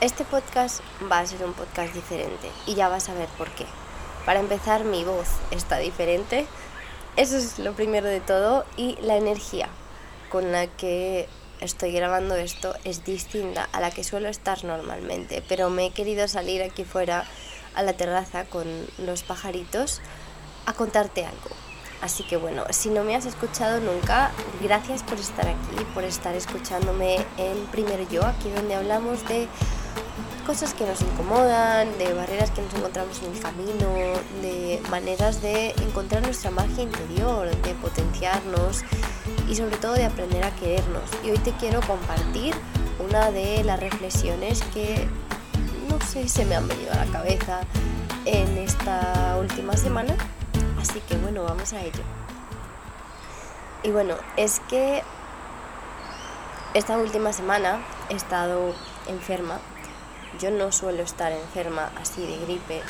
Este podcast va a ser un podcast diferente y ya vas a ver por qué. Para empezar, mi voz está diferente. Eso es lo primero de todo. Y la energía con la que estoy grabando esto es distinta a la que suelo estar normalmente. Pero me he querido salir aquí fuera a la terraza con los pajaritos a contarte algo. Así que bueno, si no me has escuchado nunca, gracias por estar aquí, por estar escuchándome en Primero Yo, aquí donde hablamos de cosas que nos incomodan, de barreras que nos encontramos en el camino, de maneras de encontrar nuestra magia interior, de potenciarnos y sobre todo de aprender a querernos. Y hoy te quiero compartir una de las reflexiones que no sé, se me han venido a la cabeza en esta última semana. Así que bueno, vamos a ello. Y bueno, es que esta última semana he estado enferma yo no suelo estar enferma así de gripe,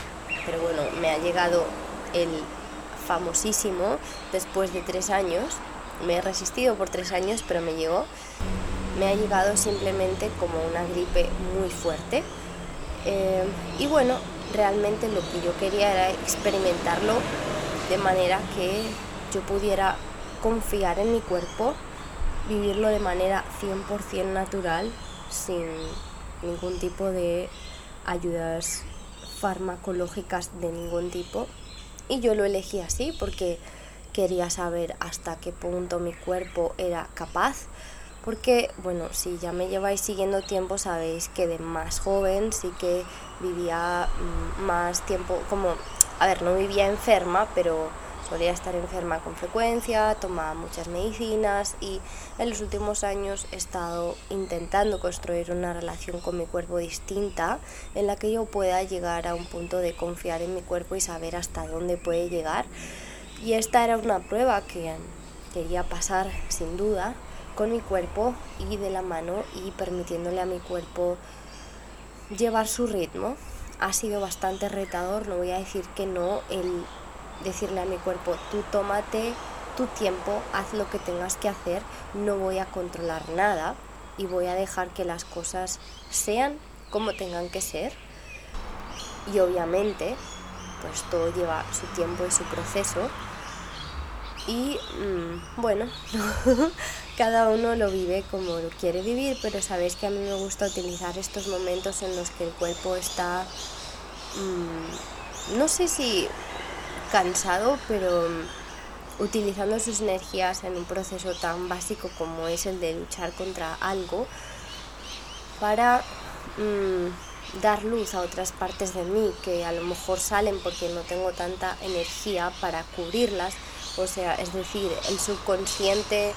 pero bueno, me ha llegado el famosísimo después de tres años. Me he resistido por tres años, pero me llegó. Me ha llegado simplemente como una gripe muy fuerte. Eh, y bueno, realmente lo que yo quería era experimentarlo de manera que yo pudiera confiar en mi cuerpo, vivirlo de manera 100% natural, sin ningún tipo de ayudas farmacológicas de ningún tipo. Y yo lo elegí así porque quería saber hasta qué punto mi cuerpo era capaz. Porque, bueno, si ya me lleváis siguiendo tiempo, sabéis que de más joven sí que vivía mm, más tiempo, como, a ver, no vivía enferma, pero Solía estar enferma con frecuencia, tomaba muchas medicinas y en los últimos años he estado intentando construir una relación con mi cuerpo distinta en la que yo pueda llegar a un punto de confiar en mi cuerpo y saber hasta dónde puede llegar. Y esta era una prueba que quería pasar sin duda con mi cuerpo y de la mano y permitiéndole a mi cuerpo llevar su ritmo. Ha sido bastante retador, no voy a decir que no, el decirle a mi cuerpo, tú tómate tu tiempo, haz lo que tengas que hacer, no voy a controlar nada y voy a dejar que las cosas sean como tengan que ser. Y obviamente, pues todo lleva su tiempo y su proceso. Y mm, bueno, cada uno lo vive como lo quiere vivir, pero sabéis que a mí me gusta utilizar estos momentos en los que el cuerpo está, mm, no sé si cansado, pero mm, utilizando sus energías en un proceso tan básico como es el de luchar contra algo para mm, dar luz a otras partes de mí que a lo mejor salen porque no tengo tanta energía para cubrirlas. O sea, es decir, el subconsciente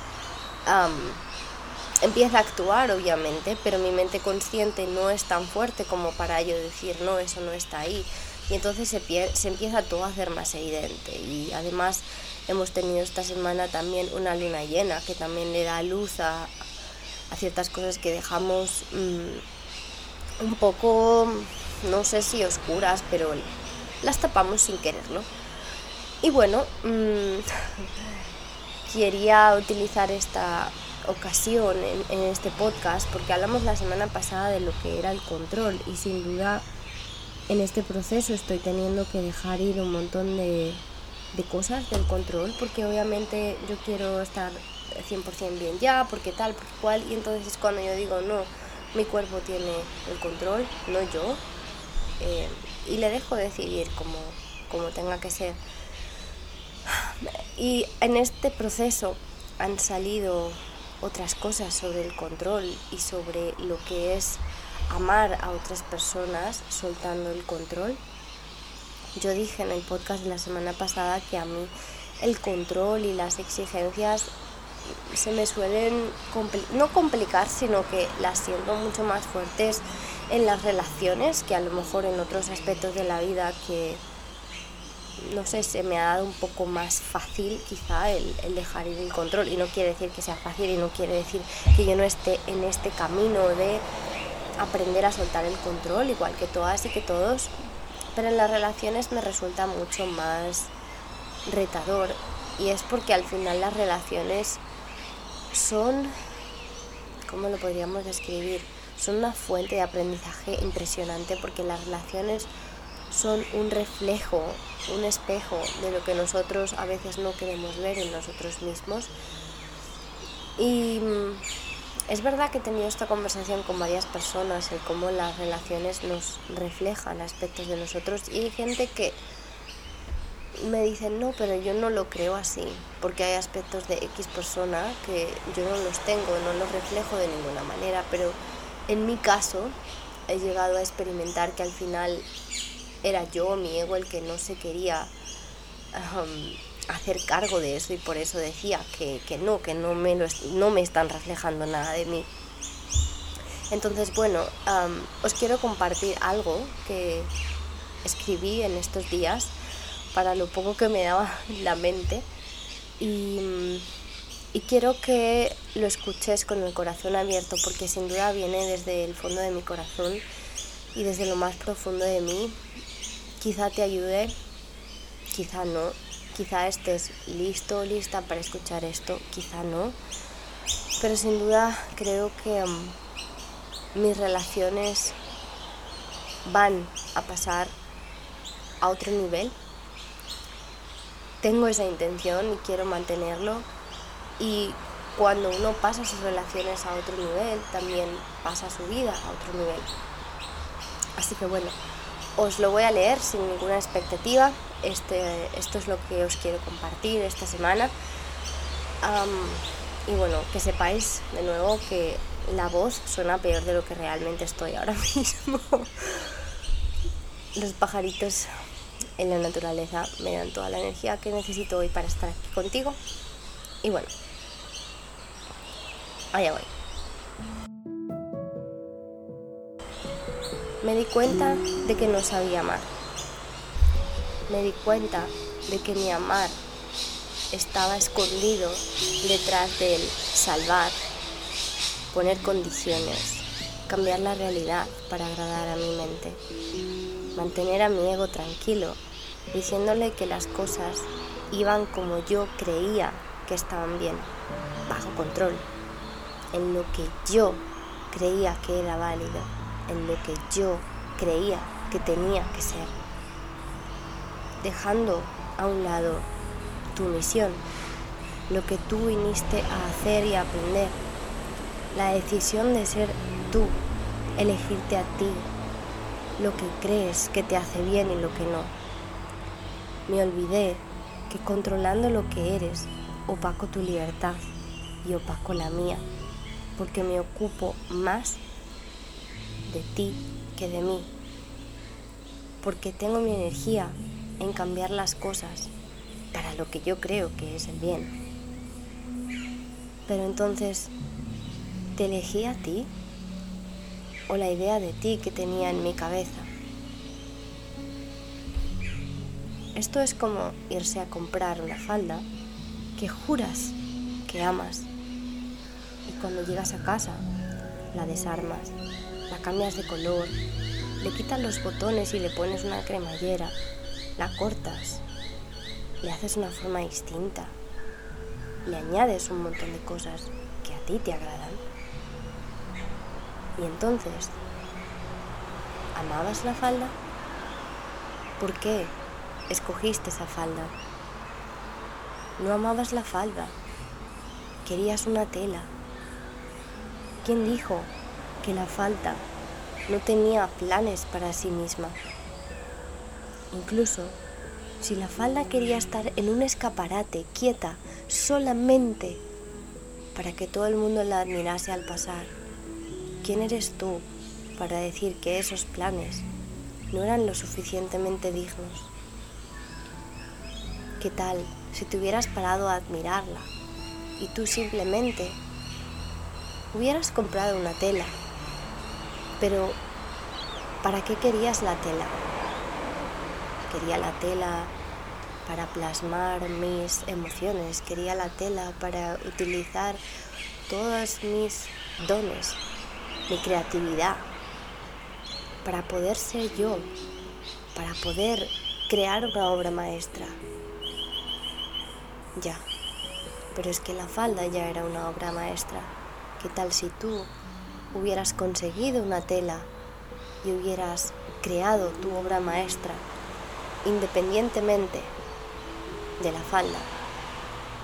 empieza a actuar, obviamente, pero mi mente consciente no es tan fuerte como para yo decir, no, eso no está ahí y entonces se, empieza todo a hacer más evidente y además hemos tenido esta semana también una luna llena que también le da luz a, a ciertas cosas que dejamos mm, un poco, no sé si oscuras, pero las tapamos sin quererlo. Y bueno, mmm, quería utilizar esta ocasión en, en este podcast porque hablamos la semana pasada de lo que era el control y sin duda en este proceso estoy teniendo que dejar ir un montón de, cosas del control, porque obviamente yo quiero estar 100% bien ya, porque tal, porque cual, y entonces es cuando yo digo, no, mi cuerpo tiene el control, no yo, eh, y le dejo decidir como, como tenga que ser. Y en este proceso han salido otras cosas sobre el control y sobre lo que es amar a otras personas soltando el control. Yo dije en el podcast de la semana pasada que a mí el control y las exigencias se me suelen no complicar, sino que las siento mucho más fuertes en las relaciones que a lo mejor en otros aspectos de la vida que no sé, se me ha dado un poco más fácil quizá el, el, dejar ir el control. Y no quiere decir que sea fácil y no quiere decir que yo no esté en este camino de aprender a soltar el control, igual que todas y que todos, pero en las relaciones me resulta mucho más retador y es porque al final las relaciones son, ¿cómo lo podríamos describir? son una fuente de aprendizaje impresionante porque las relaciones son un reflejo, un espejo de lo que nosotros a veces no queremos ver en nosotros mismos. Y es verdad que he tenido esta conversación con varias personas, el cómo las relaciones nos reflejan aspectos de nosotros y hay gente que me dicen, no, pero yo no lo creo así, porque hay aspectos de X persona que yo no los tengo, no los reflejo de ninguna manera, pero en mi caso he llegado a experimentar que al final era yo, mi ego, el que no se quería hacer cargo de eso y por eso decía que, no, que no me, no me están reflejando nada de mí. Entonces, bueno, os quiero compartir algo que escribí en estos días para lo poco que me daba la mente y quiero que lo escuches con el corazón abierto porque sin duda viene desde el fondo de mi corazón y desde lo más profundo de mí. Quizá te ayude, quizá no, quizá estés listo lista para escuchar esto, quizá no, pero sin duda creo que um, mis relaciones van a pasar a otro nivel tengo esa intención y quiero mantenerlo. Y cuando uno pasa sus relaciones a otro nivel, también pasa su vida a otro nivel. Así que bueno, os lo voy a leer sin ninguna expectativa. Este, esto es lo que os quiero compartir esta semana. y bueno, que sepáis de nuevo que la voz suena peor de lo que realmente estoy ahora mismo. Los pajaritos en la naturaleza me dan toda la energía que necesito hoy para estar aquí contigo. Y bueno, allá voy. Me di cuenta de que no sabía amar. Me di cuenta de que mi amar estaba escondido detrás del salvar, poner condiciones, cambiar la realidad para agradar a mi mente mantener a mi ego tranquilo, diciéndole que las cosas iban como yo creía que estaban bien, bajo control, en lo que yo creía que era válido, en lo que yo creía que tenía que ser, dejando a un lado tu misión, lo que tú viniste a hacer y a aprender, la decisión de ser tú, elegirte a ti, lo que crees que te hace bien y lo que no. Me olvidé que controlando lo que eres, opaco tu libertad y opaco la mía, porque me ocupo más de ti que de mí, porque tengo mi energía en cambiar las cosas para lo que yo creo que es el bien. Pero entonces, ¿te elegí a ti? o la idea de ti que tenía en mi cabeza. Esto es como irse a comprar una falda que juras que amas y cuando llegas a casa la desarmas, cambias de color, le quitas los botones y le pones una cremallera, la cortas, le haces una forma distinta, le añades un montón de cosas que a ti te agradan. Y entonces, ¿amabas la falda? ¿Por qué escogiste esa falda? No amabas la falda, querías una tela. ¿Quién dijo que la falda no tenía planes para sí misma? Incluso si la falda quería estar en un escaparate, quieta, solamente para que todo el mundo la admirase al pasar, ¿Quién eres tú para decir que esos planes no eran lo suficientemente dignos? ¿Qué tal si te hubieras parado a admirarla y tú simplemente hubieras comprado una tela? Pero, ¿para qué querías la tela? Quería la tela para plasmar mis emociones, quería la tela para utilizar todos mis dones mi creatividad, para poder ser yo, para poder crear una obra maestra. Ya, pero es que la falda ya era una obra maestra. ¿Qué tal si tú hubieras conseguido una tela y hubieras creado tu obra maestra independientemente de la falda?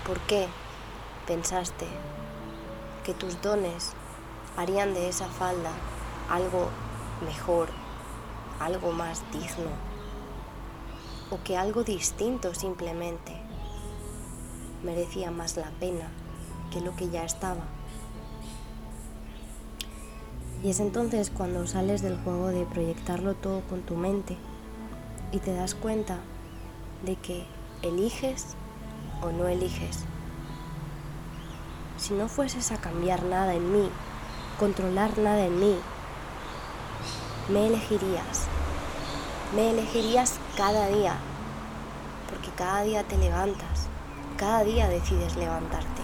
¿Por qué pensaste que tus dones harían de esa falda algo mejor, algo más digno o que algo distinto simplemente merecía más la pena que lo que ya estaba. Y es entonces cuando sales del juego de proyectarlo todo con tu mente y te das cuenta de que eliges o no eliges. Si no fueses a cambiar nada en mí, controlar nada en mí, me elegirías. Me elegirías cada día, porque cada día te levantas, cada día decides levantarte,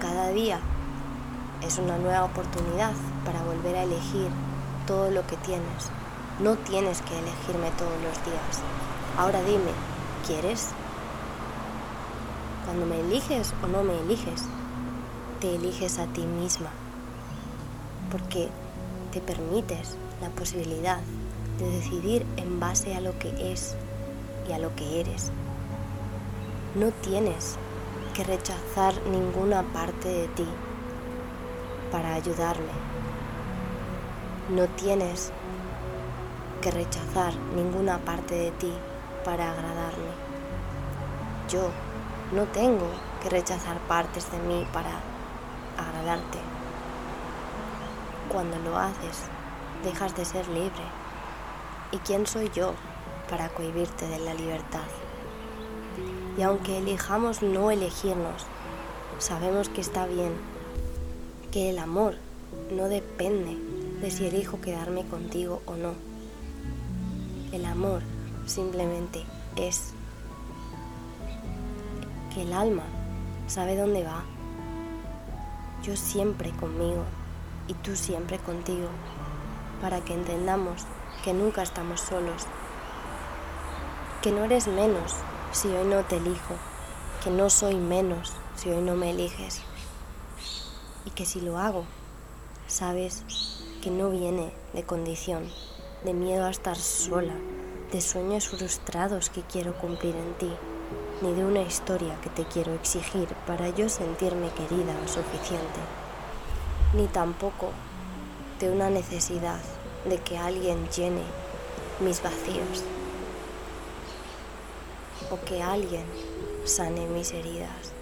cada día es una nueva oportunidad para volver a elegir todo lo que tienes. No tienes que elegirme todos los días. Ahora dime, ¿quieres? Cuando me eliges o no me eliges, te eliges a ti misma, porque te permites la posibilidad de decidir en base a lo que es y a lo que eres. No tienes que rechazar ninguna parte de ti para ayudarme. No tienes que rechazar ninguna parte de ti para agradarme. Yo no tengo que rechazar partes de mí para agradarte. Cuando lo haces, dejas de ser libre. ¿Y quién soy yo para cohibirte de la libertad? Y aunque elijamos no elegirnos, sabemos que está bien que el amor no depende de si elijo quedarme contigo o no. El amor simplemente es que el alma sabe dónde va. Yo siempre conmigo y tú siempre contigo, para que entendamos que nunca estamos solos, que no eres menos si hoy no te elijo, que no soy menos si hoy no me eliges y que si lo hago, sabes que no viene de condición, de miedo a estar sola, de sueños frustrados que quiero cumplir en ti, ni de una historia que te quiero exigir para yo sentirme querida o suficiente, ni tampoco de una necesidad de que alguien llene mis vacíos o que alguien sane mis heridas.